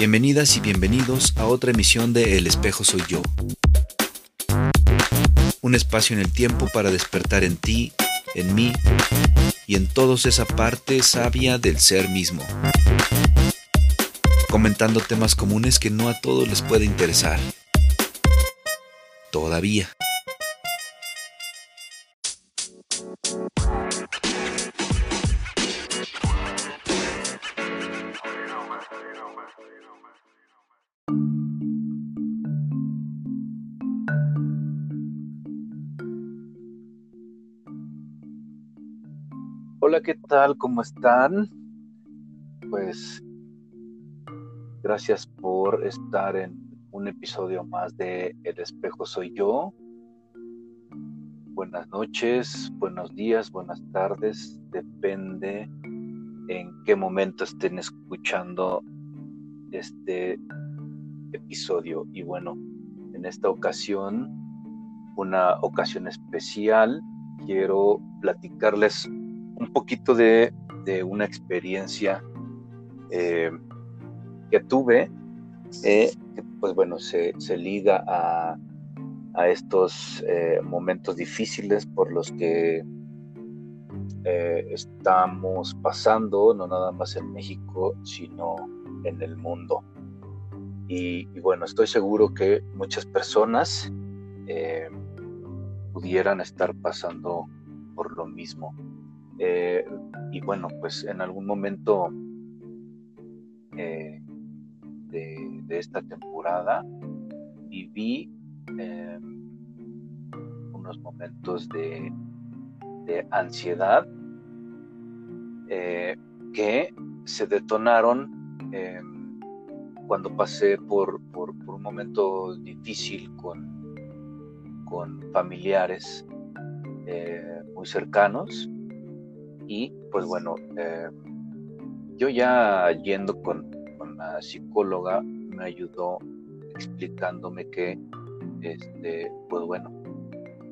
Bienvenidas y bienvenidos a otra emisión de El espejo soy yo. Un espacio en el tiempo para despertar en ti, en mí y en todos esa parte sabia del ser mismo. Comentando temas comunes que no a todos les puede interesar. Todavía. Tal? ¿Cómo están? Pues gracias por estar en un episodio más de El espejo soy yo. Buenas noches, buenos días, buenas tardes, depende en qué momento estén escuchando este episodio. Y bueno, en esta ocasión, una ocasión especial, quiero platicarles un poquito de, una experiencia eh, que tuve, eh, que pues bueno, se, liga a, estos eh, momentos difíciles por los que estamos pasando, no nada más en México, sino en el mundo. Y bueno, estoy seguro que muchas personas pudieran estar pasando por lo mismo. Eh, y bueno, pues en algún momento eh, de, esta temporada viví em, unos momentos de, ansiedad eh, que se detonaron em, cuando pasé por, un momento difícil con, con familiares muy cercanos y pues bueno, eh, yo ya yendo con, la psicóloga me ayudó explicándome que, este, pues bueno,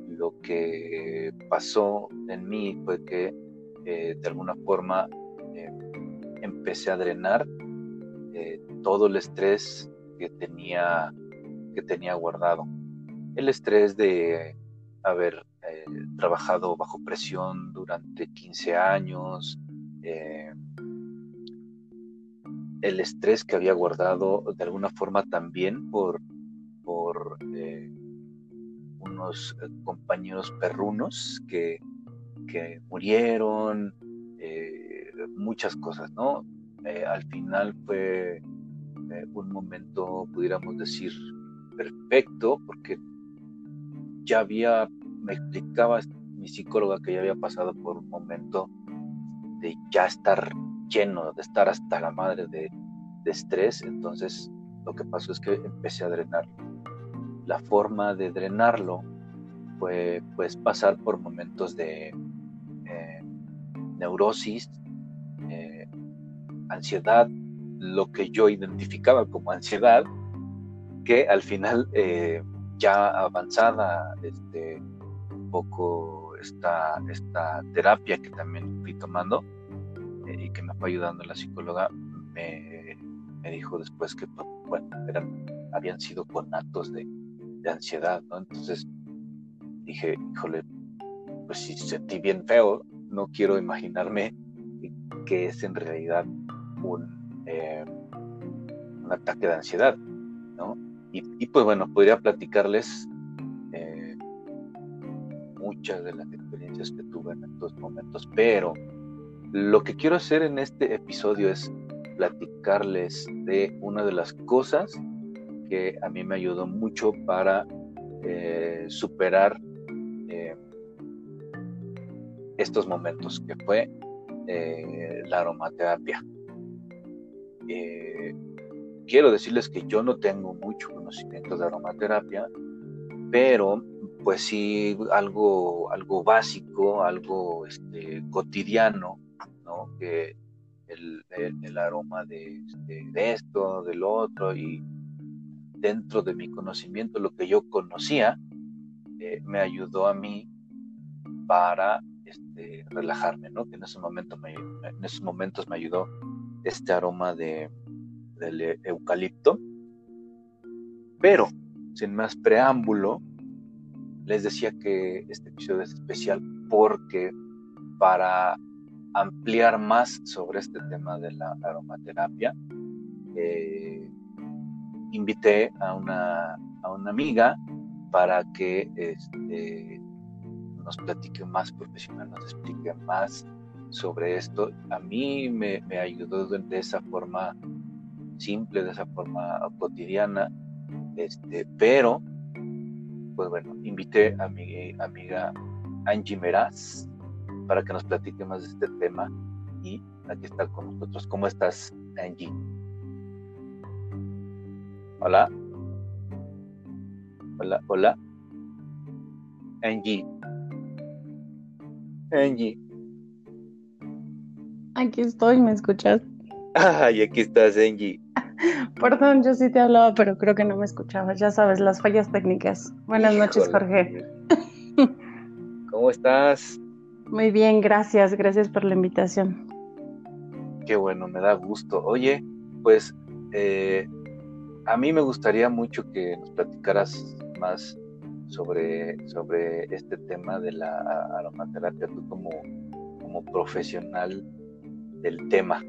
lo que pasó en mí fue que eh, de alguna forma eh, empecé a drenar todo el estrés que tenía, que tenía guardado. El estrés de haber eh, trabajado bajo presión durante 15 años, eh, el estrés que había guardado de alguna forma también por, por eh, unos compañeros perrunos que, que murieron, muchas cosas, ¿no? al final fue un momento, pudiéramos decir, perfecto, porque ya había me explicaba mi psicóloga que ya había pasado por un momento de ya estar lleno, de estar hasta la madre de, estrés, entonces lo que pasó es que empecé a drenarlo. La forma de drenarlo fue pues pasar por momentos de eh, neurosis, eh, ansiedad, lo que yo identificaba como ansiedad, que al final eh, ya avanzada, este, poco esta, esta terapia que también fui tomando eh, y que me fue ayudando la psicóloga, me, me dijo después que, pues, bueno, eran, habían sido conatos de, de ansiedad, ¿no? Entonces dije, híjole, pues si sentí bien feo, no quiero imaginarme que es en realidad un, eh, un ataque de ansiedad, ¿no? Y, y, pues bueno, podría platicarles muchas de las experiencias que tuve en estos momentos, pero lo que quiero hacer en este episodio es platicarles de una de las cosas que a mí me ayudó mucho para eh, superar eh, estos momentos, que fue eh, la aromaterapia. quiero decirles que yo no tengo mucho conocimiento de aromaterapia, pero pues sí, algo, algo básico, algo este, cotidiano, ¿no? Que el, aroma este, de, esto, del otro, y dentro de mi conocimiento, lo que yo conocía, eh, me ayudó a mí para este, relajarme, ¿no? Que en ese momento me, en esos momentos me ayudó este aroma de, del eucalipto. Pero, sin más preámbulo, les decía que este episodio es especial porque para ampliar más sobre este tema de la aromaterapia, eh, invité a una, a una amiga para que este, nos platique más profesional, nos explique más sobre esto. A mí me, ayudó de, esa forma simple, de esa forma cotidiana, este, pero, pues bueno, invité a mi amiga Angie Meraz para que nos platique más de este tema y aquí está con nosotros. ¿Cómo estás, Angie? Hola. Hola, hola. Angie. Angie. Aquí estoy, ¿me escuchas? Ay, aquí estás, Angie. Perdón, yo sí te hablaba, pero creo que no me escuchabas. Ya sabes, las fallas técnicas. Buenas noches, Jorge. ¿Cómo estás? Muy bien, gracias. Gracias por la invitación. Qué bueno, me da gusto. Oye, pues eh, a mí me gustaría mucho que nos platicaras más sobre, sobre este tema de la aromaterapia, tú como, como profesional del tema.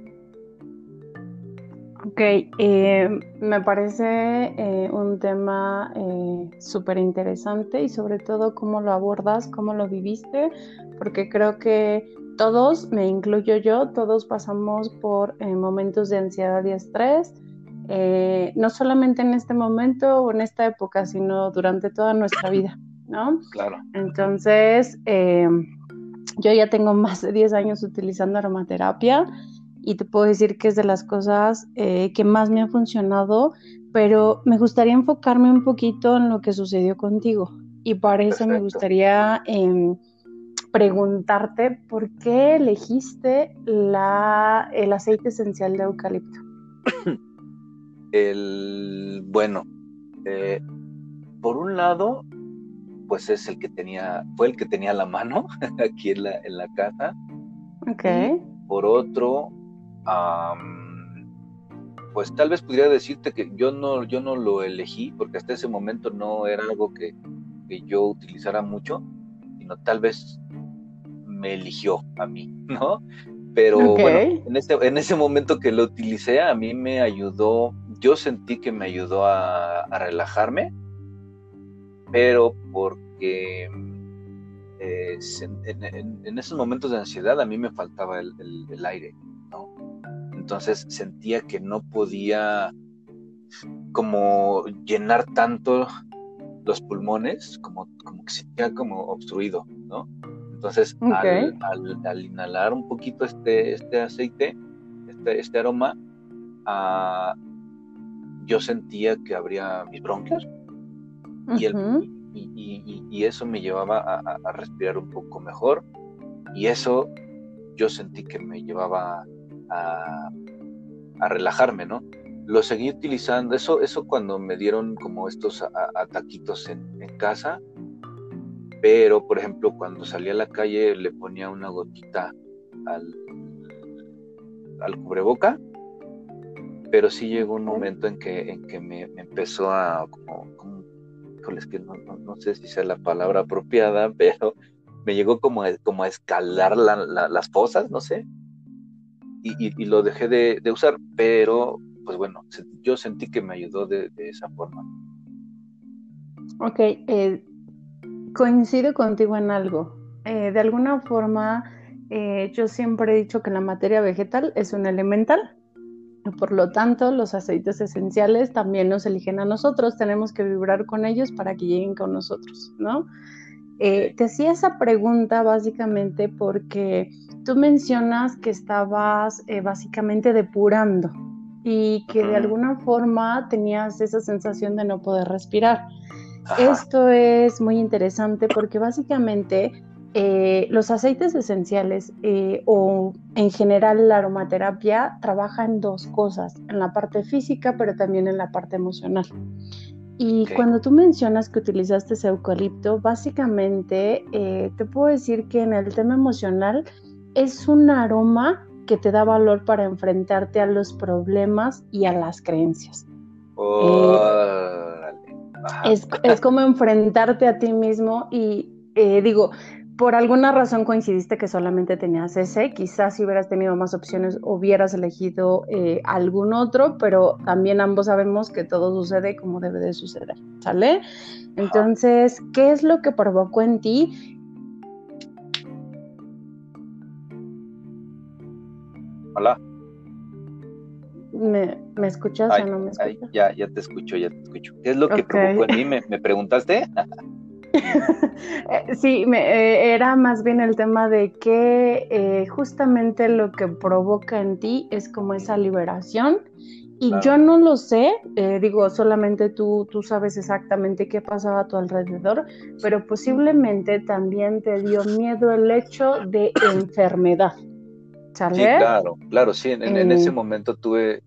Ok, eh, me parece eh, un tema eh, súper interesante y sobre todo cómo lo abordas, cómo lo viviste, porque creo que todos, me incluyo yo, todos pasamos por momentos de ansiedad y estrés, eh, no solamente en este momento o en esta época, sino durante toda nuestra vida, ¿no? Claro. Entonces, eh, yo ya tengo más de 10 años utilizando aromaterapia y te puedo decir que es de las cosas eh, que más me ha funcionado, pero me gustaría enfocarme un poquito en lo que sucedió contigo y para eso me gustaría em, preguntarte por qué elegiste la, el aceite esencial de eucalipto. El, bueno, eh, por un lado, pues es el que tenía, fue el que tenía la mano aquí en la, en la casa. Ok. por otro, pues tal vez pudiera decirte que yo no, yo no lo elegí, porque hasta ese momento no era algo que, yo utilizara mucho, sino tal vez me eligió a mí, ¿no? Pero bueno, en ese, en ese momento que lo utilicé, a mí me ayudó yo sentí que me ayudó a, relajarme, pero porque eh, en, esos momentos de ansiedad a mí me faltaba el, aire, ¿no? Entonces sentía que no podía como llenar tanto los pulmones, como, como que se sentía como obstruido, ¿no? Entonces, al, inhalar un poquito este, este aceite, este, este aroma, a, yo sentía que abría mis bronquios. Y, y, eso me llevaba a, respirar un poco mejor. Y eso yo sentí que me llevaba a, relajarme, ¿no? Lo seguí utilizando, eso, eso cuando me dieron como estos ataquitos en, en casa, pero por ejemplo cuando salía a la calle le ponía una gotita al, al cubreboca pero sí llegó un momento en que, en que me, empezó a, como, como que no, no, sé si sea la palabra apropiada, pero me llegó como a, como a escalar las fosas, no sé, y, y, lo dejé de, de, usar, pero pues bueno, yo sentí que me ayudó de, de esa forma. Ok, eh, coincido contigo en algo. Eh, de alguna forma, eh, yo siempre he dicho que la materia vegetal es un elemental por lo tanto, los aceites esenciales también nos eligen a nosotros, tenemos que vibrar con ellos para que lleguen con nosotros, ¿no? Eh, te hacía esa pregunta básicamente porque tú mencionas que estabas eh, básicamente depurando y que de alguna forma tenías esa sensación de no poder respirar. Esto es muy interesante porque básicamente eh, los aceites esenciales eh, o en general la aromaterapia trabaja en dos cosas, en la parte física pero también en la parte emocional. Y cuando tú mencionas que utilizaste ese eucalipto, básicamente eh, te puedo decir que en el tema emocional es un aroma que te da valor para enfrentarte a los problemas y a las creencias. es, es, como enfrentarte a ti mismo y digo, por alguna razón coincidiste que solamente tenías ese, quizás si hubieras tenido más opciones hubieras elegido eh, algún otro, pero también ambos sabemos que todo sucede como debe de suceder, ¿sale? Entonces, ¿qué es lo que provocó en ti? Hola. ¿Me, escuchas o no me escuchas? ya, ya te escucho, ya te escucho. ¿Qué es lo que provocó en mí? ¿Me, me preguntaste? Eh, sí, me, eh, era más bien el tema de que eh, justamente lo que provoca en ti es como esa liberación. Y yo no lo sé, digo, solamente tú, tú sabes exactamente qué pasaba a tu alrededor, pero posiblemente también te dio miedo el hecho de enfermedad. Sí, claro, claro, sí, en, en ese momento tuve,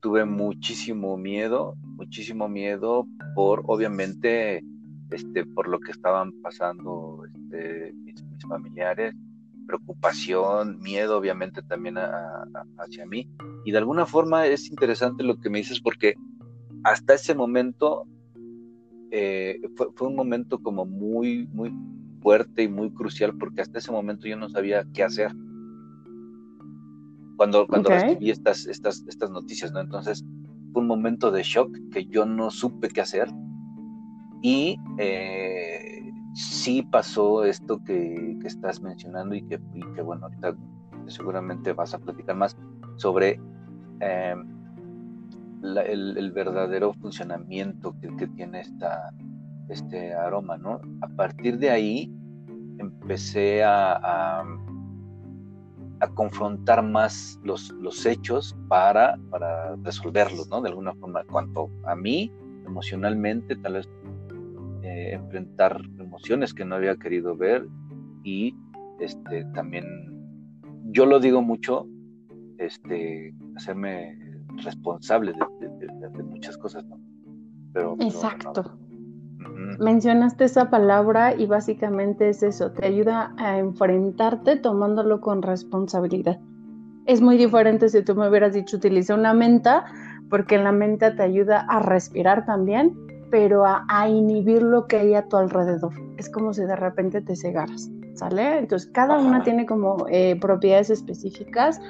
tuve muchísimo miedo, muchísimo miedo por, obviamente, este, por lo que estaban pasando este, mis, familiares, preocupación, miedo obviamente también hacia mí. Y de alguna forma es interesante lo que me dices porque hasta ese momento eh, fue, un momento como muy, muy fuerte y muy crucial porque hasta ese momento yo no sabía qué hacer. Cuando, cuando recibí estas, estas, estas noticias, ¿no? Entonces fue un momento de shock que yo no supe qué hacer y eh, sí pasó esto que, estás mencionando y que, bueno, ahorita seguramente vas a platicar más sobre eh, el, verdadero funcionamiento que, tiene esta, este aroma, ¿no? A partir de ahí empecé a, a, confrontar más los, los hechos para, para resolverlos, ¿no? De alguna forma, cuanto a mí, emocionalmente, tal vez eh, enfrentar emociones que no había querido ver y este, también, yo lo digo mucho, este, hacerme responsable de, muchas cosas, ¿no? Pero, Exacto. Mencionaste esa palabra y básicamente es eso, te ayuda a enfrentarte tomándolo con responsabilidad. Es muy diferente si tú me hubieras dicho utiliza una menta, porque la menta te ayuda a respirar también, pero a, inhibir lo que hay a tu alrededor. Es como si de repente te cegaras, ¿sale? Entonces, cada una tiene como eh, propiedades específicas.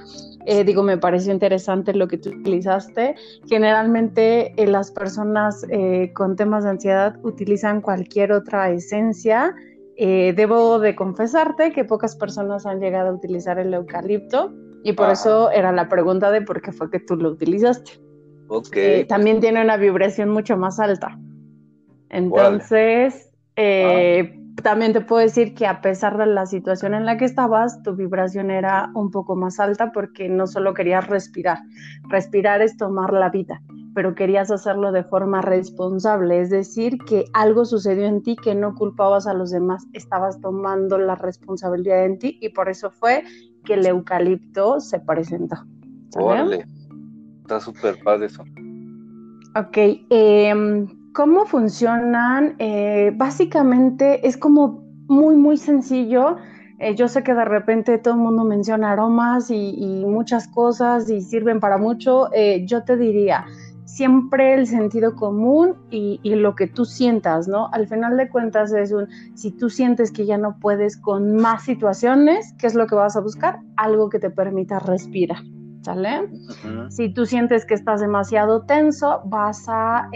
Eh, digo, me pareció interesante lo que tú utilizaste. Generalmente eh, las personas con temas de ansiedad utilizan cualquier otra esencia. debo de confesarte que pocas personas han llegado a utilizar el eucalipto y por eso era la pregunta de por qué fue que tú lo utilizaste. Okay. también tiene una vibración mucho más alta. Entonces, eh, también te puedo decir que a pesar de la situación en la que estabas, tu vibración era un poco más alta porque no solo querías respirar, respirar es tomar la vida, pero querías hacerlo de forma responsable, es decir, que algo sucedió en ti que no culpabas a los demás, estabas tomando la responsabilidad en ti y por eso fue que el eucalipto se presentó. Órale, está súper padre eso. Ok, eh, ¿Cómo funcionan? Eh, básicamente es como muy, muy sencillo. Eh, yo sé que de repente todo el mundo menciona aromas y, muchas cosas y sirven para mucho. Eh, yo te diría, siempre el sentido común y, y, lo que tú sientas, ¿no? Al final de cuentas es un, si tú sientes que ya no puedes con más situaciones, ¿qué es lo que vas a buscar? Algo que te permita respirar. ¿Sale? Si tú sientes que estás demasiado tenso, vas a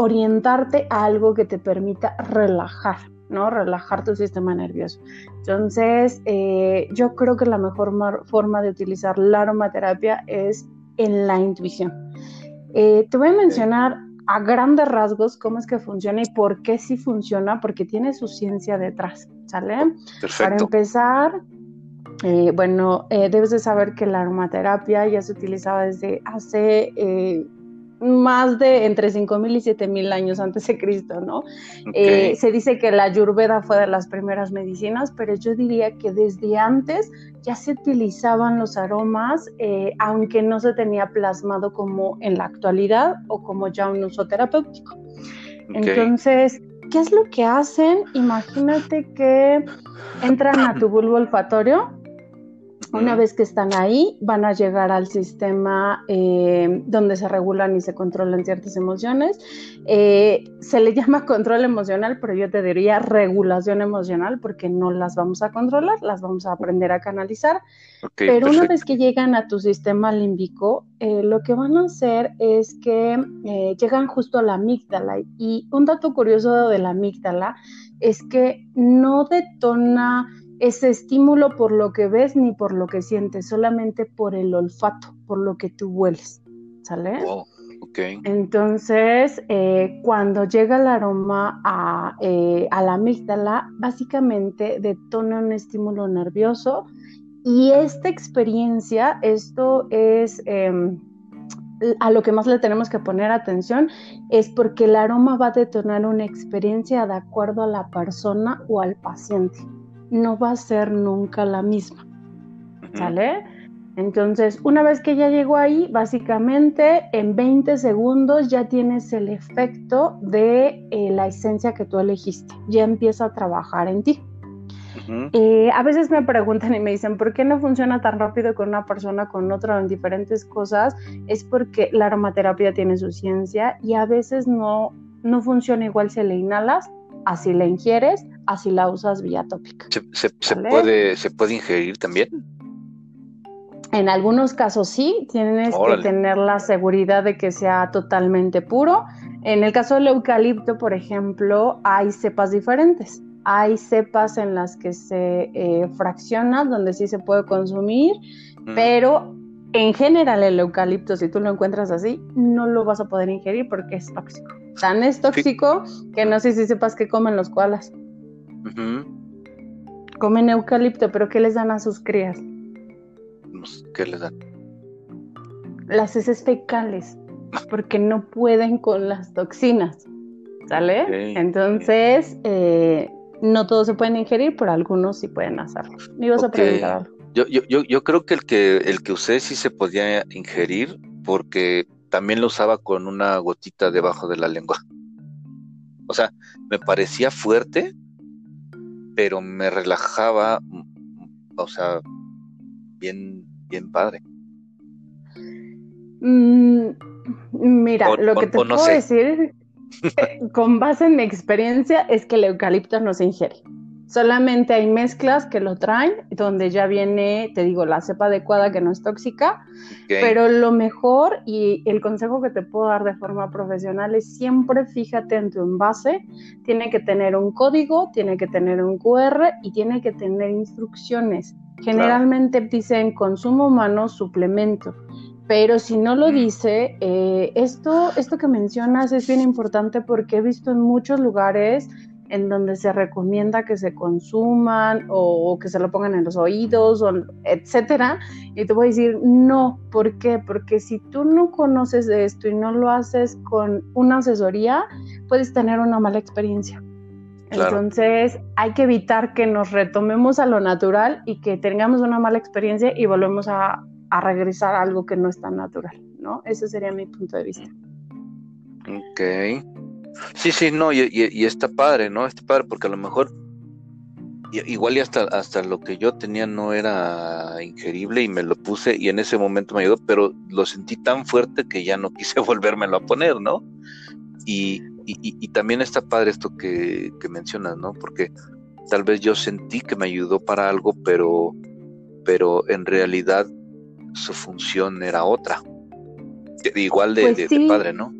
orientarte a algo que te permita relajar, ¿no? Relajar tu sistema nervioso. Entonces, eh, yo creo que la mejor forma de utilizar la aromaterapia es en la intuición. Eh, te voy a mencionar a grandes rasgos cómo es que funciona y por qué sí funciona, porque tiene su ciencia detrás, ¿sale? Perfecto. Para empezar, eh, bueno, debes de saber que la aromaterapia ya se utilizaba desde hace más de entre 5.000 y 7.000 años antes de Cristo, ¿no? Eh, se dice que la ayurveda fue de las primeras medicinas, pero yo diría que desde antes ya se utilizaban los aromas, eh, aunque no se tenía plasmado como en la actualidad o como ya un uso terapéutico. Entonces, ¿qué es lo que hacen? Imagínate que entran a tu bulbo olfatorio Una vez que están ahí, van a llegar al sistema eh, donde se regulan y se controlan ciertas emociones. Eh, se le llama control emocional, pero yo te diría regulación emocional porque no las vamos a controlar, las vamos a aprender a canalizar. pero una vez que llegan a tu sistema límbico, eh, lo que van a hacer es que llegan justo a la amígdala. Y un dato curioso de la amígdala es que no detona ese estímulo por lo que ves ni por lo que sientes, solamente por el olfato, por lo que tú hueles. ¿Sale? Wow. Okay. Entonces, eh, cuando llega el aroma a, eh, a, la amígdala, básicamente detona un estímulo nervioso y esta experiencia, esto es em, a lo que más le tenemos que poner atención, es porque el aroma va a detonar una experiencia de acuerdo a la persona o al paciente no va a ser nunca la misma. ¿Sale? Entonces, una vez que ya llegó ahí, básicamente en 20 segundos ya tienes el efecto de eh, la esencia que tú elegiste. Ya empieza a trabajar en ti. Eh, a veces me preguntan y me dicen, ¿por qué no funciona tan rápido con una persona, con otra, en diferentes cosas? Es porque la aromaterapia tiene su ciencia y a veces no, no funciona igual si le inhalas, así la ingieres, así la usas vía tópica. ¿Se, puede, ¿Se puede ingerir también? En algunos casos sí, tienes que tener la seguridad de que sea totalmente puro. En el caso del eucalipto, por ejemplo, hay cepas diferentes. Hay cepas en las que se eh, fracciona, donde sí se puede consumir, mm. pero en general el eucalipto, si tú lo encuentras así, no lo vas a poder ingerir porque es tóxico. Tan es tóxico que no sé si sepas qué comen los koalas. Comen eucalipto, pero ¿qué les dan a sus crías? Pues, ¿Qué les dan? Las heces fecales, porque no pueden con las toxinas. ¿Sale? Entonces, eh, no todos se pueden ingerir, pero algunos sí pueden hacerlo. Me ibas a preguntar algo. Yo, yo, yo, yo creo que el que el que usé sí se podía ingerir porque también lo usaba con una gotita debajo de la lengua. O sea, me parecía fuerte, pero me relajaba, o sea, bien, bien padre. Mm, mira, lo que te puedo decir eh, con base en mi experiencia es que el eucalipto no se ingiere. Solamente hay mezclas que lo traen, donde ya viene, te digo, la cepa adecuada que no es tóxica, pero lo mejor y el consejo que te puedo dar de forma profesional es siempre fíjate en tu envase, tiene que tener un código, tiene que tener un QR y tiene que tener instrucciones. Generalmente dicen consumo humano, suplemento pero si no lo dice, eh, esto, esto que mencionas es bien importante porque he visto en muchos lugares en donde se recomienda que se consuman o, que se lo pongan en los oídos, o etcétera. Y te voy a decir, no, ¿por qué? Porque si tú no conoces de esto y no lo haces con una asesoría, puedes tener una mala experiencia. Entonces hay que evitar que nos retomemos a lo natural y que tengamos una mala experiencia y volvemos a, a regresar a algo que no es tan natural, ¿no? Ese sería mi punto de vista. Ok. Sí, sí, no, y, y, está padre, ¿no? Está padre porque a lo mejor igual y hasta, hasta lo que yo tenía no era ingerible y me lo puse y en ese momento me ayudó, pero lo sentí tan fuerte que ya no quise volvérmelo a poner, ¿no? Y, y también está padre esto que, que, mencionas, ¿no? Porque tal vez yo sentí que me ayudó para algo, pero, pero en realidad su función era otra. Igual de, pues de padre, ¿no?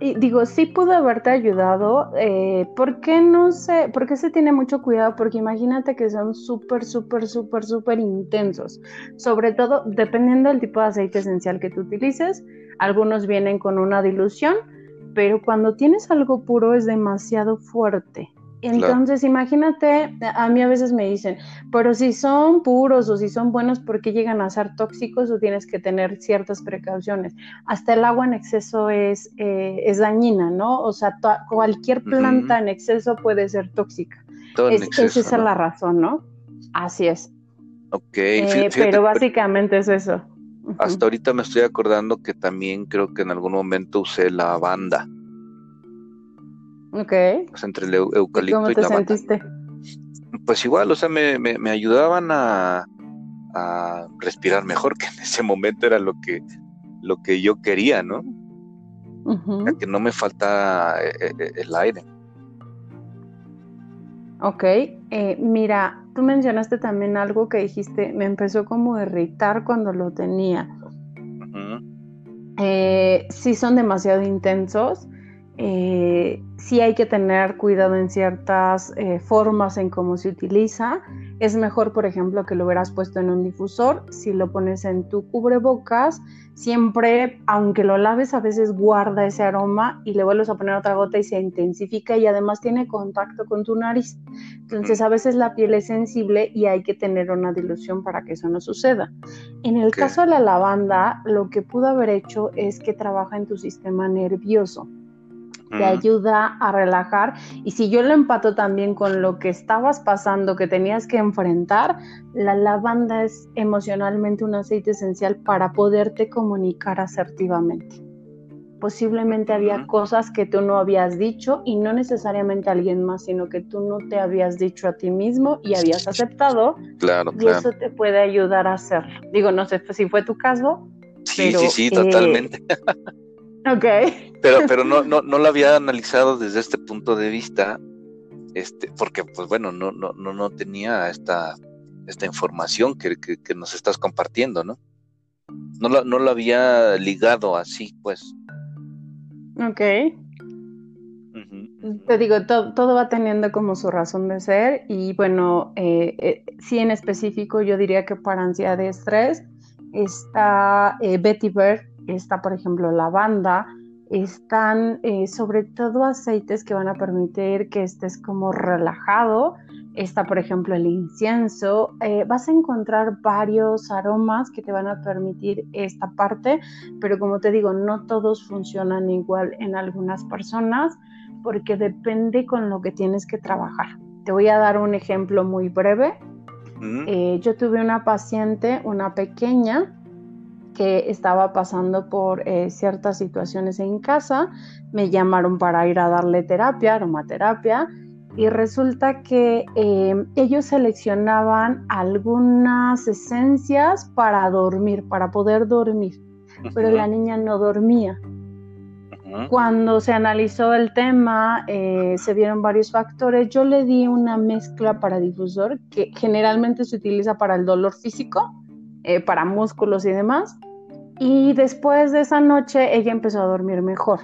Y digo, sí pudo haberte ayudado. Eh, ¿Por qué no sé? ¿Por qué se tiene mucho cuidado? Porque imagínate que son súper, súper, súper, súper intensos. Sobre todo, dependiendo del tipo de aceite esencial que tú utilices, algunos vienen con una dilución, pero cuando tienes algo puro es demasiado fuerte. Entonces, imagínate, a mí a veces me dicen, pero si son puros o si son buenos, ¿por qué llegan a ser tóxicos o tienes que tener ciertas precauciones? Hasta el agua en exceso es, eh, es dañina, ¿no? O sea, cualquier planta en exceso puede ser tóxica. esa es la razón, ¿no? Así es. Ok. Eh, pero básicamente es eso. Hasta ahorita me estoy acordando que también creo que en algún momento usé la banda. Ok. Pues entre el eucalipto ¿Cómo te sentiste? Pues igual, o sea, me, me, ayudaban a, a respirar mejor, que en ese momento era lo que, lo que yo quería, ¿no? que no me falta eh, eh, el aire. Ok, eh, mira, tú mencionaste también algo que dijiste, me empezó como a irritar cuando lo tenía. si son demasiado intensos, eh, sí hay que tener cuidado en ciertas eh, formas en cómo se utiliza. Es mejor, por ejemplo, que lo hubieras puesto en un difusor. Si lo pones en tu cubrebocas, siempre, aunque lo laves, a veces guarda ese aroma y le vuelves a poner otra gota y se intensifica y además tiene contacto con tu nariz. Entonces, a veces la piel es sensible y hay que tener una dilución para que eso no suceda. En el caso de la lavanda, lo que pudo haber hecho es que trabaja en tu sistema nervioso te ayuda a relajar. Y si yo lo empato también con lo que estabas pasando, que tenías que enfrentar, la lavanda es emocionalmente un aceite esencial para poderte comunicar asertivamente. Posiblemente había cosas que tú no habías dicho y no necesariamente a alguien más, sino que tú no te habías dicho a ti mismo y habías aceptado. Claro, y eso te puede ayudar a hacerlo. Digo, no sé si fue tu caso. Sí, sí, sí, totalmente. Ok. Pero, pero no, no, no lo había analizado desde este punto de vista, este, porque pues bueno, no, no, no, no tenía esta, esta información que, que, nos estás compartiendo, ¿no? No lo, no lo había ligado así, pues. Ok. Te digo, todo va teniendo como su razón de ser y bueno, eh, eh, sí en específico yo diría que para ansiedad de estrés está eh, Betty Bird está por ejemplo lavanda, están eh, sobre todo aceites que van a permitir que estés como relajado. Está, por ejemplo, el incienso. Eh, vas a encontrar varios aromas que te van a permitir esta parte, pero como te digo, no todos funcionan igual en algunas personas porque depende con lo que tienes que trabajar. Te voy a dar un ejemplo muy breve. Eh, yo tuve una paciente, una pequeña, que estaba pasando por eh, ciertas situaciones en casa, me llamaron para ir a darle terapia, aromaterapia, y resulta que em, ellos seleccionaban algunas esencias para dormir, para poder dormir, pero la niña no dormía. Cuando se analizó el tema, eh, se vieron varios factores. Yo le di una mezcla para difusor que generalmente se utiliza para el dolor físico, eh, para músculos y demás. Y después de esa noche ella empezó a dormir mejor.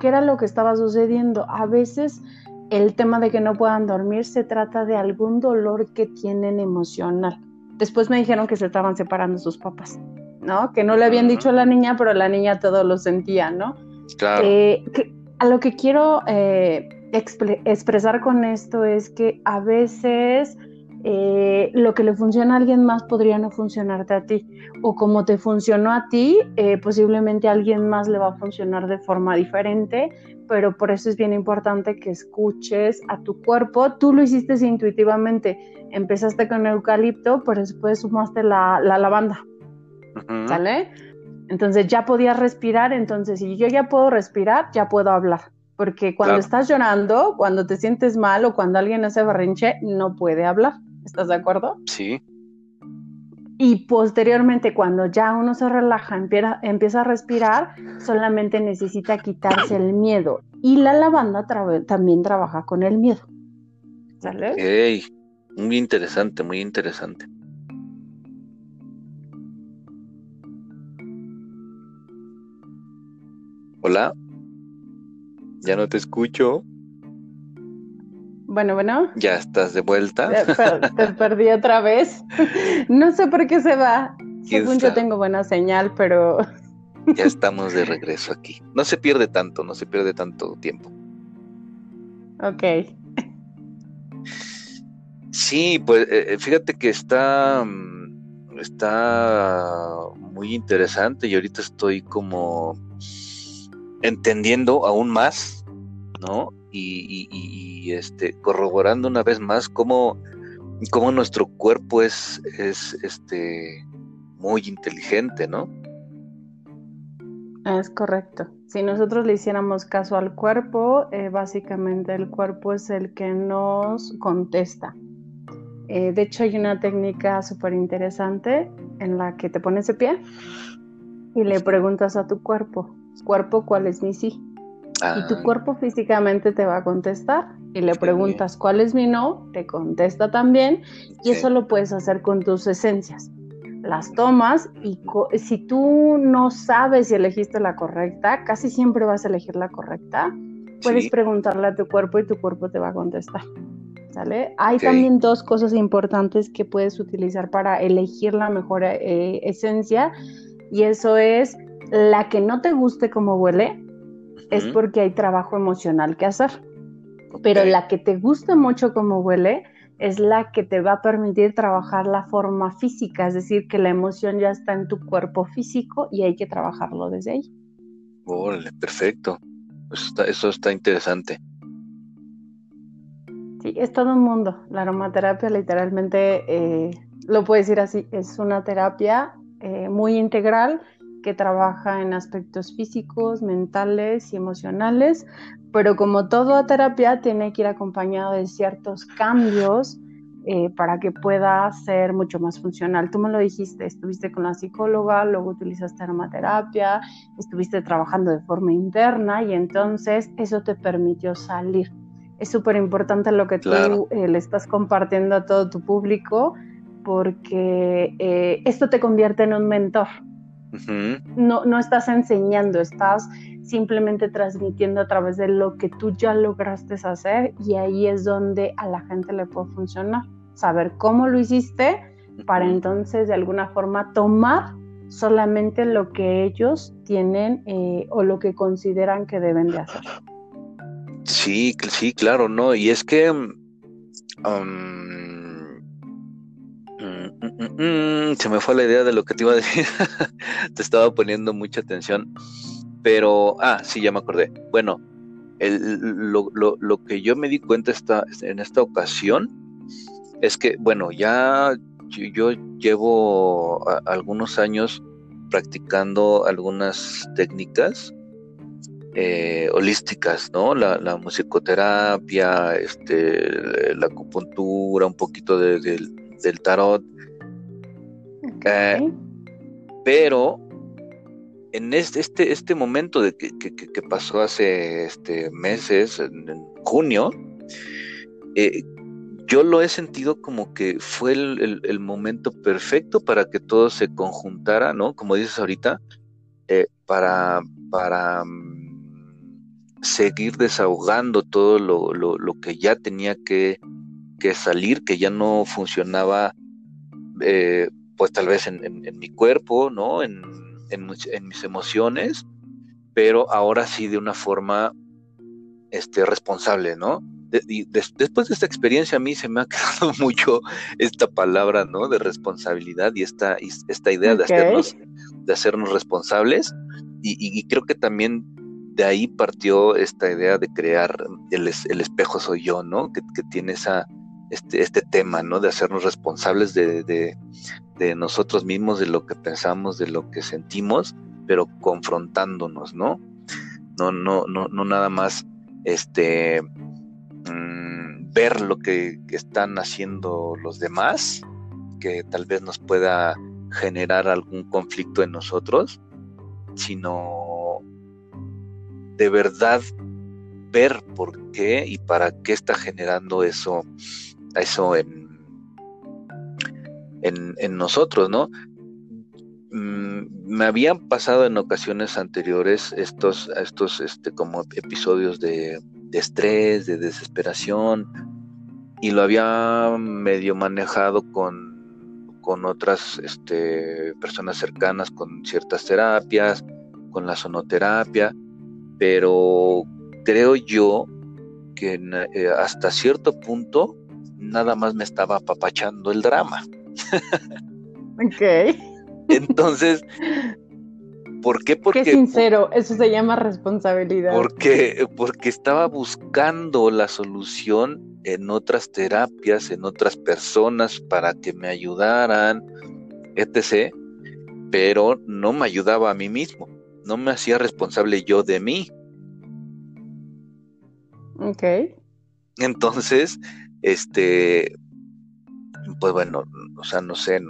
¿Qué era lo que estaba sucediendo? A veces el tema de que no puedan dormir se trata de algún dolor que tienen emocional. Después me dijeron que se estaban separando sus papás, ¿no? Que no le habían dicho a la niña, pero la niña todo lo sentía, ¿no? Claro. Eh, a lo que quiero eh, expresar con esto es que a veces eh, lo que le funciona a alguien más podría no funcionarte a ti. O como te funcionó a ti, eh, posiblemente a alguien más le va a funcionar de forma diferente, pero por eso es bien importante que escuches a tu cuerpo. Tú lo hiciste intuitivamente, empezaste con eucalipto, pero después sumaste la, lavanda. ¿Sale? Entonces ya podías respirar, entonces si yo ya puedo respirar, ya puedo hablar. Porque cuando estás llorando, cuando te sientes mal o cuando alguien hace berrinche, no puede hablar. ¿Estás de acuerdo? Sí. Y posteriormente, cuando ya uno se relaja, empieza, a respirar, solamente necesita quitarse el miedo. Y la lavanda también trabaja con el miedo. ¿Sale? Muy interesante, muy interesante. Hola. Ya no te escucho. Bueno, bueno. Ya estás de vuelta. Te, perdí otra vez. No sé por qué se va. Según yo tengo buena señal, pero... Ya estamos de regreso aquí. No se pierde tanto, no se pierde tanto tiempo. Ok. Sí, pues eh, eh, fíjate que está, mm, está muy interesante y ahorita estoy como entendiendo aún más, ¿no? Y, este, corroborando una vez más cómo, cómo nuestro cuerpo es, es este, muy inteligente, ¿no? Es correcto. Si nosotros le hiciéramos caso al cuerpo, eh, básicamente el cuerpo es el que nos contesta. Eh, de hecho, hay una técnica súper interesante en la que te pones de pie y le preguntas a tu cuerpo, cuerpo, ¿cuál es mi sí? Y tu cuerpo físicamente te va a contestar y le preguntas cuál es mi no, te contesta también y eso lo puedes hacer con tus esencias. Las tomas y si tú no sabes si elegiste la correcta, casi siempre vas a elegir la correcta, puedes preguntarle a tu cuerpo y tu cuerpo te va a contestar. ¿Sale? Hay también dos cosas importantes que puedes utilizar para elegir la mejor eh, esencia y eso es la que no te guste como huele, es porque hay trabajo emocional que hacer. Pero la que te gusta mucho como huele es la que te va a permitir trabajar la forma física, es decir, que la emoción ya está en tu cuerpo físico y hay que trabajarlo desde ahí. Órale, perfecto. Eso está, interesante. Sí, es todo un mundo. La aromaterapia literalmente, eh, lo puedo decir así, es una terapia eh, muy integral que trabaja en aspectos físicos, mentales y emocionales, pero como toda terapia tiene que ir acompañado de ciertos cambios eh, para que pueda ser mucho más funcional. Tú me lo dijiste, estuviste con la psicóloga, luego utilizaste aromaterapia, estuviste trabajando de forma interna y entonces eso te permitió salir. Es súper importante lo que tú eh, le estás compartiendo a todo tu público porque eh, esto te convierte en un mentor no, no estás enseñando, estás simplemente transmitiendo a través de lo que tú ya lograste hacer y ahí es donde a la gente le puede funcionar. Saber cómo lo hiciste para entonces de alguna forma tomar solamente lo que ellos tienen eh, o lo que consideran que deben de hacer. Sí, sí, claro, no. Y es que um, Mm, se me fue la idea de lo que te iba a decir. te estaba poniendo mucha atención. Pero, ah, sí, ya me acordé. Bueno, lo, que yo me di cuenta esta, en esta ocasión es que, bueno, ya yo, llevo algunos años practicando algunas técnicas eh, holísticas, ¿no? La, musicoterapia, este, la acupuntura, un poquito del tarot pero en este, este, este momento de que, pasó hace este, meses, en, junio, eh, yo lo he sentido como que fue el, momento perfecto para que todo se conjuntara, ¿no? Como dices ahorita, eh, para, para mm, seguir desahogando todo lo, que ya tenía que, salir, que ya no funcionaba eh, pues tal vez en, mi cuerpo, ¿no? En, mis emociones, pero ahora sí de una forma este, responsable, ¿no? y después de esta experiencia a mí se me ha quedado mucho esta palabra, ¿no? De responsabilidad y esta, esta idea de, hacernos, de hacernos responsables. Y, creo que también de ahí partió esta idea de crear el, espejo soy yo, ¿no? Que, tiene esa, este, este tema, ¿no? De hacernos responsables de, de nosotros mismos, de lo que pensamos, de lo que sentimos, pero confrontándonos, ¿no? No, no, no, no nada más este mm, ver lo que, están haciendo los demás, que tal vez nos pueda generar algún conflicto en nosotros, sino de verdad ver por qué y para qué está generando eso, eso en, en, nosotros, ¿no? Mm, me habían pasado en ocasiones anteriores estos, estos este, como episodios de, estrés, de desesperación, y lo había medio manejado con, con otras este, personas cercanas, con ciertas terapias, con la sonoterapia, pero creo yo que eh, hasta cierto punto nada más me estaba apapachando el drama. Ok. Entonces, ¿por qué? Porque, qué sincero, eso se llama responsabilidad. Porque, porque estaba buscando la solución en otras terapias, en otras personas para que me ayudaran, etc. Pero no me ayudaba a mí mismo, no me hacía responsable yo de mí. Ok. Entonces, este, pues bueno, o sea, no sé,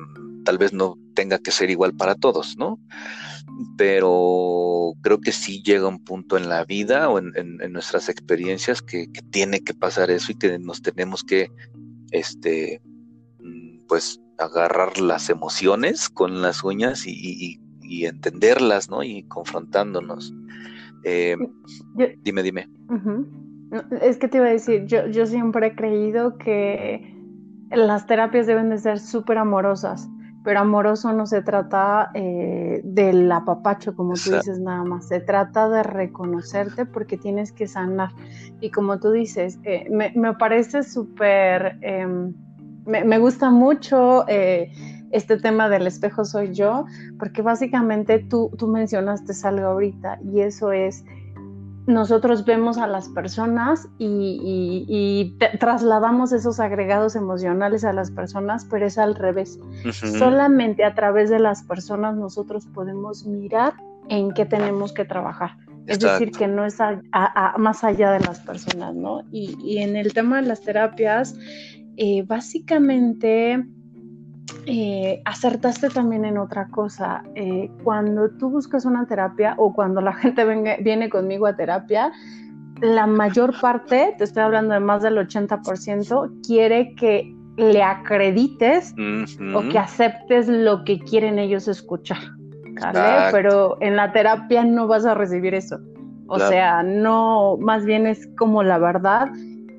tal vez no tenga que ser igual para todos, ¿no? Pero creo que sí llega un punto en la vida o en, nuestras experiencias que, tiene que pasar eso y que nos tenemos que, este, mm, pues, agarrar las emociones con las uñas y, entenderlas, ¿no? Y confrontándonos. Eh, dime, dime. Es que te iba a decir, yo, yo siempre he creído que las terapias deben de ser súper amorosas, pero amoroso no se trata eh, del apapacho, como tú dices nada más, se trata de reconocerte porque tienes que sanar. Y como tú dices, eh, me, parece súper, em, me, gusta mucho eh, este tema del espejo soy yo, porque básicamente tú, tú mencionaste algo ahorita y eso es nosotros vemos a las personas y, trasladamos esos agregados emocionales a las personas, pero es al revés. Solamente a través de las personas nosotros podemos mirar en qué tenemos que trabajar. Es decir, que no es más allá de las personas, ¿no? Y, en el tema de las terapias, eh, básicamente eh, acertaste también en otra cosa. Eh, cuando tú buscas una terapia o cuando la gente viene conmigo a terapia, la mayor parte, te estoy hablando de más del 80%, quiere que le acredites o que aceptes lo que quieren ellos escuchar. Pero en la terapia no vas a recibir eso. O sea, no, más bien es como la verdad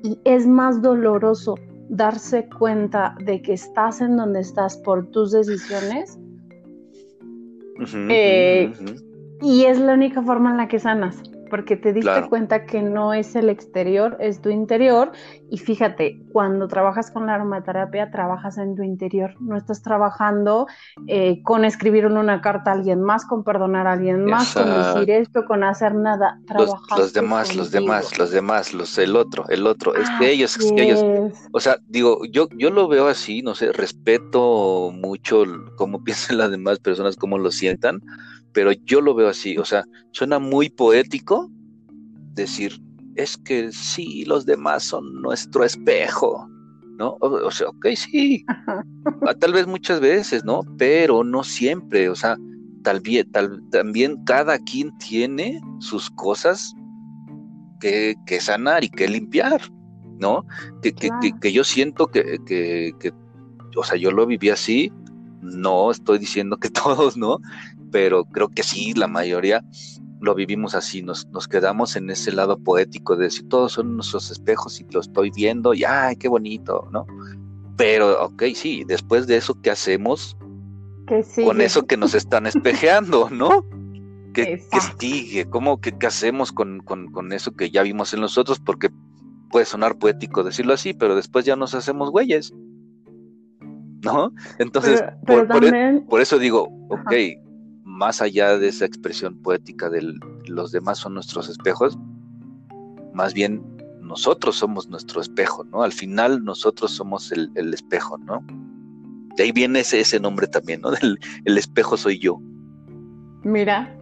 y es más doloroso darse cuenta de que estás en donde estás por tus decisiones. Eh, y es la única forma en la que sanas porque te diste cuenta que no es el exterior, es tu interior. Y fíjate, cuando trabajas con la aromaterapia, trabajas en tu interior. No estás trabajando eh, con escribir una carta a alguien más, con perdonar a alguien más, con decir esto, con hacer nada. Los, los, demás, los demás, los demás, los el otro, el otro. Es que ellos, es que ellos. O sea, digo, yo, yo lo veo así, no sé, respeto mucho cómo piensan las demás personas, cómo lo sientan pero yo lo veo así, o sea, suena muy poético decir, es que sí, los demás son nuestro espejo, ¿no? O, sea, ok, sí, ah, tal vez muchas veces, ¿no? Pero no siempre, o sea, tal, tal, también cada quien tiene sus cosas que, que sanar y que limpiar, ¿no? Que, que, que yo siento que, que, o sea, yo lo viví así, no estoy diciendo que todos, ¿no? Pero creo que sí, la mayoría lo vivimos así, nos, nos quedamos en ese lado poético de decir todos son nuestros espejos y lo estoy viendo y ¡ay, qué bonito! ¿no? Pero, ok, sí, después de eso, ¿qué hacemos con eso que nos están espejeando, ¿no? ¿Qué, sigue? ¿Cómo que qué hacemos con, con, eso que ya vimos en nosotros? Porque puede sonar poético decirlo así, pero después ya nos hacemos güeyes. ¿No? Entonces, por, e, por, eso digo, ok, más allá de esa expresión poética de los demás son nuestros espejos, más bien nosotros somos nuestro espejo, ¿no? Al final nosotros somos el, espejo, ¿no? De ahí viene ese, ese nombre también, ¿no? el espejo soy yo. Mira,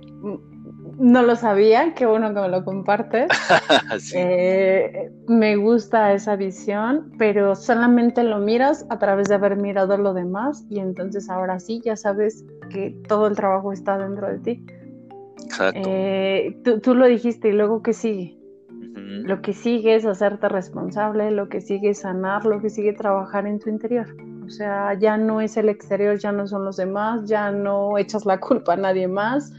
no lo sabía, qué bueno que me lo compartes. Eh, me gusta esa visión, pero solamente lo miras a través de haber mirado lo demás y entonces ahora sí ya sabes que todo el trabajo está dentro de ti. Exacto. Eh, tú, lo dijiste y luego qué sigue. Lo que sigue es hacerte responsable, lo que sigue es sanar, lo que sigue es trabajar en tu interior. O sea, ya no es el exterior, ya no son los demás, ya no echas la culpa a nadie más,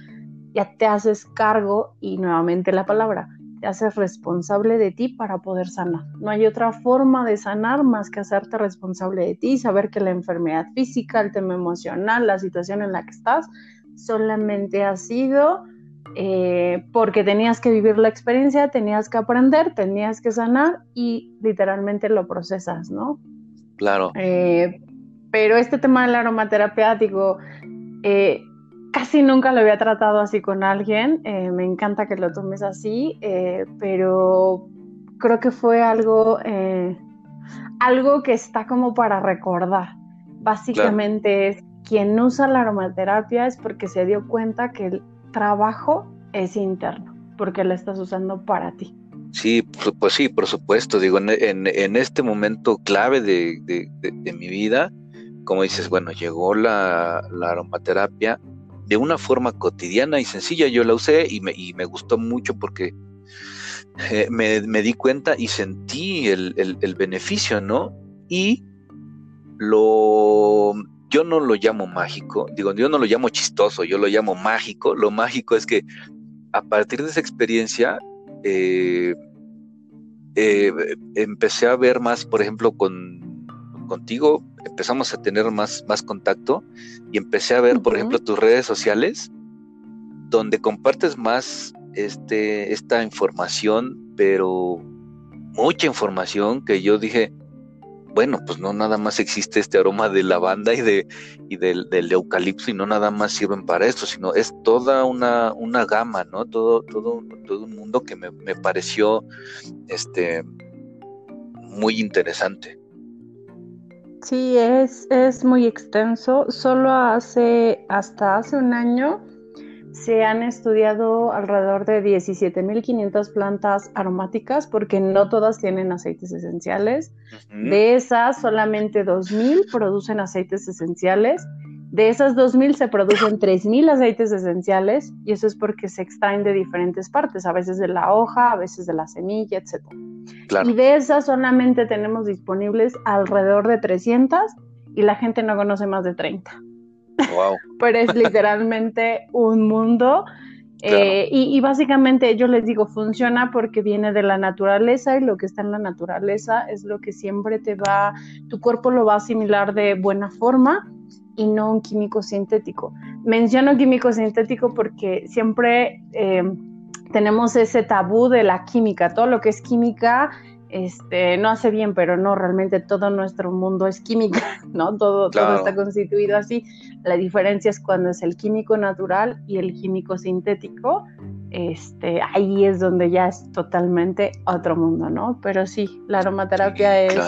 ya te haces cargo y nuevamente la palabra, te haces responsable de ti para poder sanar. No hay otra forma de sanar más que hacerte responsable de ti, saber que la enfermedad física, el tema emocional, la situación en la que estás, solamente ha sido eh, porque tenías que vivir la experiencia, tenías que aprender, tenías que sanar y literalmente lo procesas, ¿no? Claro. Eh, pero este tema del aromaterapia, digo, eh, casi nunca lo había tratado así con alguien. Eh, me encanta que lo tomes así, eh, pero creo que fue algo, eh, algo que está como para recordar. Básicamente es quien usa la aromaterapia es porque se dio cuenta que el trabajo es interno, porque la estás usando para ti. Sí, pues sí, por supuesto. Digo, en, este momento clave de, de mi vida, como dices, bueno, llegó la, aromaterapia de una forma cotidiana y sencilla. Yo la usé y me, y me gustó mucho porque eh, me, di cuenta y sentí el, el, beneficio, ¿no? Y lo, yo no lo llamo mágico, digo, yo no lo llamo chistoso, yo lo llamo mágico. Lo mágico es que a partir de esa experiencia, eh, eh, empecé a ver más, por ejemplo, con, contigo, empezamos a tener más, más contacto y empecé a ver, por ejemplo, tus redes sociales, donde compartes más este, esta información, pero mucha información que yo dije, bueno, pues no nada más existe este aroma de lavanda y de y del, eucalipto y no nada más sirven para esto, sino es toda una, una gama, ¿no? Todo, todo, todo un mundo que me, me pareció este muy interesante. Sí, es, es muy extenso. Solo hace, hasta hace un año, se han estudiado alrededor de 17.500 plantas aromáticas porque no todas tienen aceites esenciales. De esas, solamente 2.000 producen aceites esenciales. De esas 2.000 se producen 3.000 aceites esenciales y eso es porque se extraen de diferentes partes, a veces de la hoja, a veces de la semilla, etc. Y de esas solamente tenemos disponibles alrededor de 300 y la gente no conoce más de 30. Pero es literalmente un mundo. Eh, y, básicamente yo les digo, funciona porque viene de la naturaleza y lo que está en la naturaleza es lo que siempre te va, tu cuerpo lo va a asimilar de buena forma y no un químico sintético. Menciono químico sintético porque siempre eh, tenemos ese tabú de la química, todo lo que es química este, no hace bien, pero no, realmente todo nuestro mundo es química, ¿no? Todo, todo está constituido así. La diferencia es cuando es el químico natural y el químico sintético, este, ahí es donde ya es totalmente otro mundo, ¿no? Pero sí, la aromaterapia es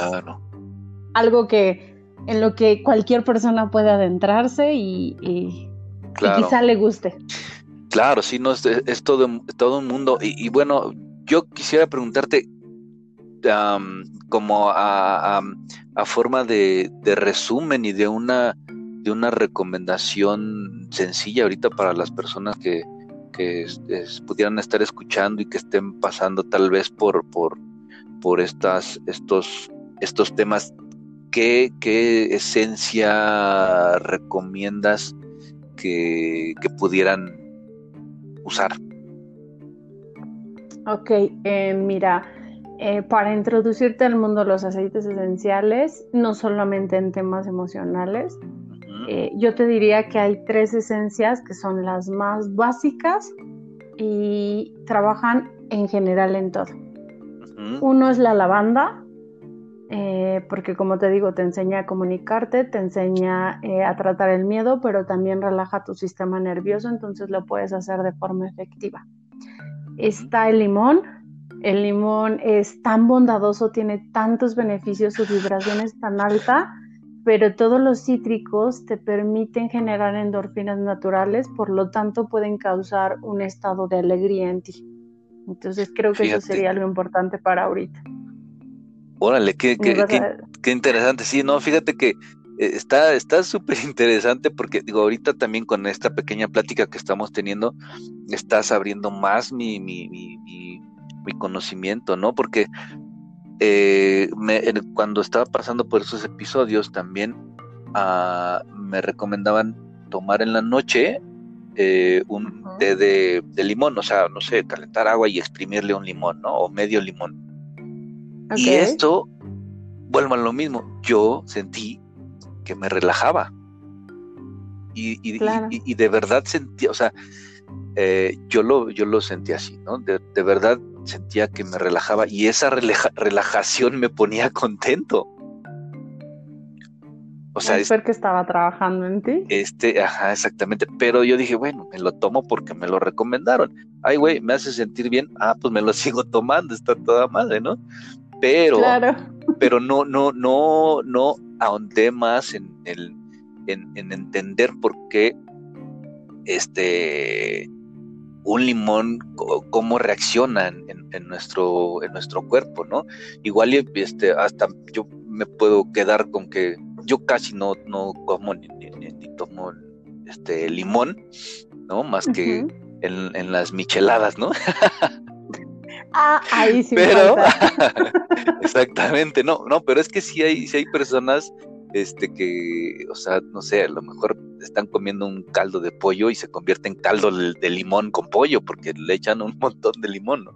algo que en lo que cualquier persona puede adentrarse y, quizá le guste. Claro, sí, no, es, todo, todo un mundo. y bueno, yo quisiera preguntarte, como a, forma de, resumen y de una, de una recomendación sencilla ahorita para las personas que, pudieran estar escuchando y que estén pasando tal vez por, por, por estas, estos, estos temas, ¿qué, esencia recomiendas que, pudieran usar? Ok, eh, mira, eh, para introducirte al mundo de los aceites esenciales, no solamente en temas emocionales. Eh, yo te diría que hay tres esencias que son las más básicas y trabajan en general en todo. Uno es la lavanda, eh, porque como te digo, te enseña a comunicarte, te enseña a tratar el miedo, pero también relaja tu sistema nervioso, entonces lo puedes hacer de forma efectiva. Está el limón, el limón es tan bondadoso, tiene tantos beneficios, su vibración es tan alta, pero todos los cítricos te permiten generar endorfinas naturales, por lo tanto pueden causar un estado de alegría en ti. Entonces creo que eso sería lo importante para ahorita. Órale, qué, qué, interesante. Sí, no, fíjate que eh, está está súper interesante porque digo ahorita también con esta pequeña plática que estamos teniendo estás abriendo más mi, mi, mi, mi conocimiento, ¿no? Porque eh, cuando estaba pasando por esos episodios también ah, me recomendaban tomar en la noche eh, un té de, limón, o sea, no sé, calentar agua y exprimirle un limón, ¿no? O medio limón. Y esto, vuelvo a lo mismo, yo sentí que me relajaba. Y, y, de verdad sentí, o sea, eh, yo, lo, yo lo sentí así, ¿no? De, de verdad sentía que me relajaba y esa relajación me ponía contento. O sea, es que estaba trabajando en ti. Este, ajá, exactamente. Pero yo dije, bueno, me lo tomo porque me lo recomendaron. Ay, güey, me hace sentir bien. Ah, pues me lo sigo tomando, está toda madre, ¿no? Pero, pero no, no, no, no ahondé más en el, en, en entender por qué este un limón cómo reacciona en, nuestro en nuestro cuerpo no igual este hasta yo me puedo quedar con que yo casi no, no como ni, tomo este limón, ¿no? Más que en, las micheladas, ¿no? ah, ahí sí. Pero, exactamente, no, no, pero es que sí hay, sí hay personas este que, o sea, no sé, a lo mejor están comiendo un caldo de pollo y se convierte en caldo de, limón con pollo porque le echan un montón de limón, ¿no?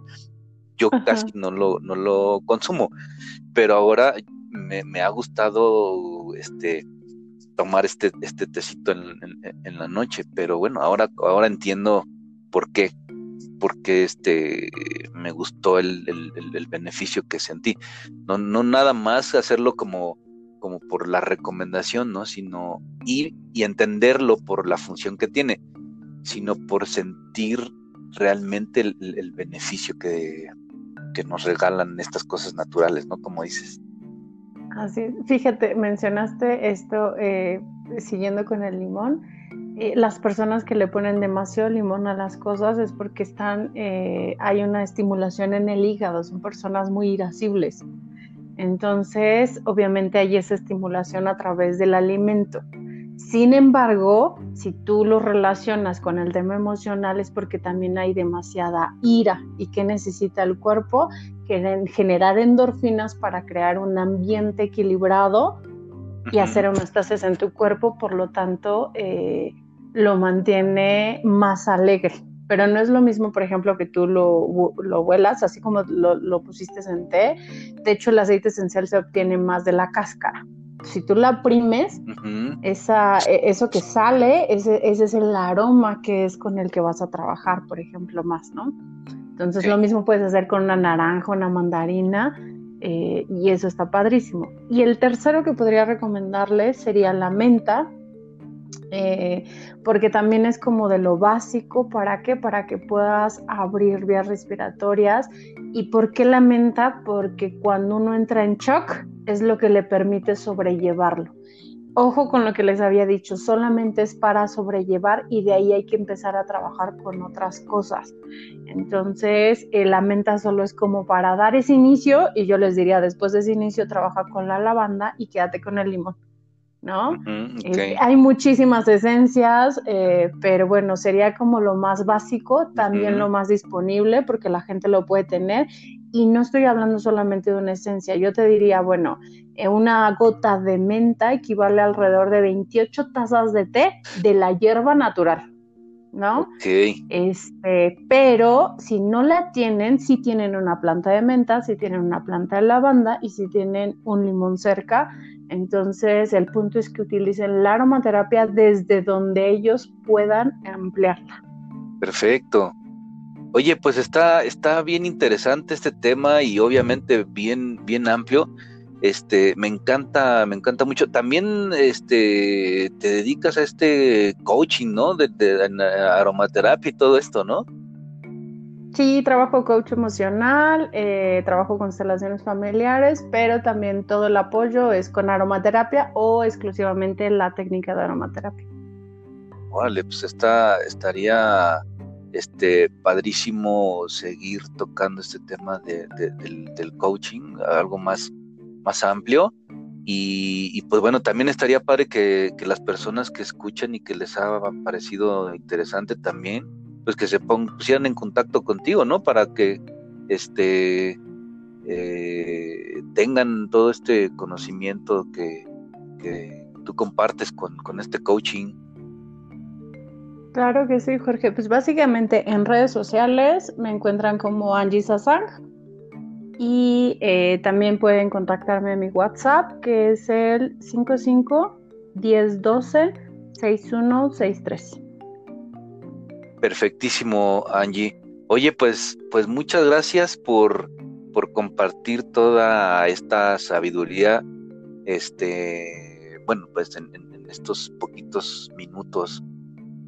Yo casi no lo, no lo consumo, pero ahora me, ha gustado este tomar este, este tecito en, la noche, pero bueno, ahora, ahora entiendo por qué, porque este me gustó el, el, beneficio que sentí. No, no nada más hacerlo como como por la recomendación, ¿no? Sino ir y entenderlo por la función que tiene, sino por sentir realmente el, beneficio que, que, nos regalan estas cosas naturales, ¿no? Como dices. Así, fíjate, mencionaste esto eh, siguiendo con el limón. Eh, las personas que le ponen demasiado limón a las cosas es porque están, eh, hay una estimulación en el hígado, son personas muy irascibles. Entonces, obviamente hay esa estimulación a través del alimento. Sin embargo, si tú lo relacionas con el tema emocional es porque también hay demasiada ira y que necesita el cuerpo generar endorfinas para crear un ambiente equilibrado y hacer homeostasis en tu cuerpo, por lo tanto, eh, lo mantiene más alegre pero no es lo mismo, por ejemplo, que tú lo, lo vuelas, así como lo, pusiste en té. De hecho, el aceite esencial se obtiene más de la cáscara. Si tú la primes, esa, e, eso que sale, ese, ese, es el aroma que es con el que vas a trabajar, por ejemplo, más, ¿no? Entonces, lo mismo puedes hacer con una naranja, una mandarina, eh, y eso está padrísimo. Y el tercero que podría recomendarles sería la menta, eh, porque también es como de lo básico, ¿para qué? Para que puedas abrir vías respiratorias. ¿Y por qué la menta? Porque cuando uno entra en shock es lo que le permite sobrellevarlo. Ojo con lo que les había dicho, solamente es para sobrellevar y de ahí hay que empezar a trabajar con otras cosas. Entonces, eh, la menta solo es como para dar ese inicio y yo les diría, después de ese inicio, trabaja con la lavanda y quédate con el limón. ¿No? hay muchísimas esencias, eh, pero bueno, sería como lo más básico, también lo más disponible, porque la gente lo puede tener. Y no estoy hablando solamente de una esencia, yo te diría, bueno, eh, una gota de menta equivale alrededor de 28 tazas de té de la hierba natural. ¿no? Este, pero si no la tienen, si tienen una planta de menta, si tienen una planta de lavanda y si tienen un limón cerca, entonces, el punto es que utilicen la aromaterapia desde donde ellos puedan ampliarla. Perfecto. Oye, pues está, está bien interesante este tema y obviamente bien, bien amplio. Este, me encanta, me encanta mucho. También, este, te dedicas a este coaching, ¿no? de aromaterapia y todo esto, ¿no? Sí, trabajo coach emocional, eh, trabajo constelaciones familiares, pero también todo el apoyo es con aromaterapia o exclusivamente la técnica de aromaterapia. Vale, pues está, estaría este padrísimo seguir tocando este tema del, coaching, algo más, más amplio. Y, pues bueno, también estaría padre que, que las personas que escuchan y que les ha parecido interesante también pues que se pusieran en contacto contigo, ¿no? Para que este eh, tengan todo este conocimiento que, tú compartes con, este coaching. Claro que sí, Jorge. Pues básicamente en redes sociales me encuentran como Angie Sasang y eh, también pueden contactarme en mi WhatsApp que es el 55 1012 6163. Perfectísimo, Angie. Oye, pues, pues muchas gracias por, por compartir toda esta sabiduría, este, bueno, pues en, estos poquitos minutos,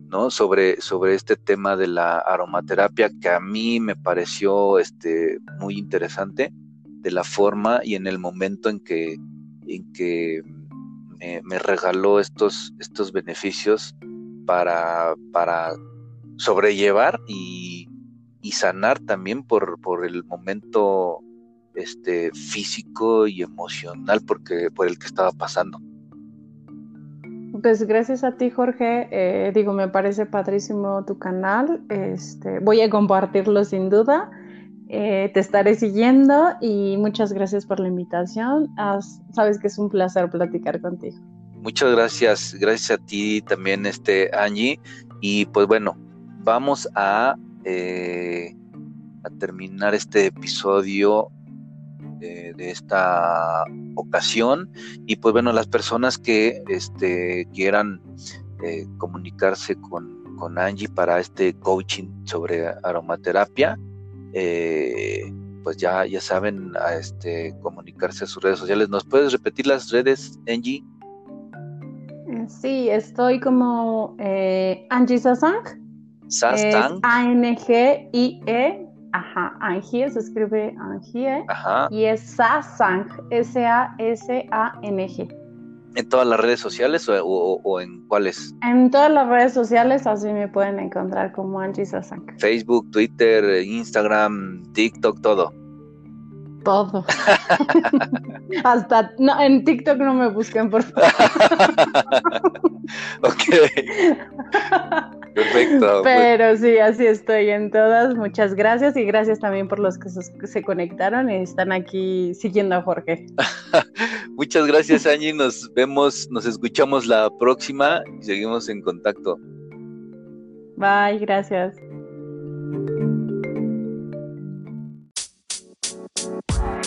¿no? Sobre, sobre este tema de la aromaterapia que a mí me pareció, este, muy interesante de la forma y en el momento en que, en que me, me regaló estos, estos beneficios para, para sobrellevar y, sanar también por, por el momento este, físico y emocional porque, por el que estaba pasando. Pues gracias a ti, Jorge. Eh, digo, me parece padrísimo tu canal. Este, voy a compartirlo sin duda. Eh, te estaré siguiendo y muchas gracias por la invitación. sabes que es un placer platicar contigo. Muchas gracias, gracias a ti también, este Angie. Y pues bueno, vamos a, eh, a terminar este episodio de, esta ocasión. Y pues bueno, las personas que este, quieran eh, comunicarse con, con Angie para este coaching sobre aromaterapia, eh, pues ya, ya saben este, comunicarse a sus redes sociales. ¿Nos puedes repetir las redes, Angie? Eh, sí, estoy como eh, Angie Sasang. A-N-G-I-E. Ajá, Angie se escribe Angie. Ajá. Y es Sasang, S-A-S-A-N-G. ¿En todas las redes sociales o, en cuáles? En todas las redes sociales, así me pueden encontrar como Angie Sasang. Facebook, Twitter, Instagram, TikTok, todo. Todo. Hasta no, en TikTok no me busquen, por favor. ok. Perfecto. Pues. Pero sí, así estoy en todas. Muchas gracias y gracias también por los que se conectaron y están aquí siguiendo a Jorge. Muchas gracias, Angie. Nos vemos, nos escuchamos la próxima y seguimos en contacto. Bye, gracias. Bye.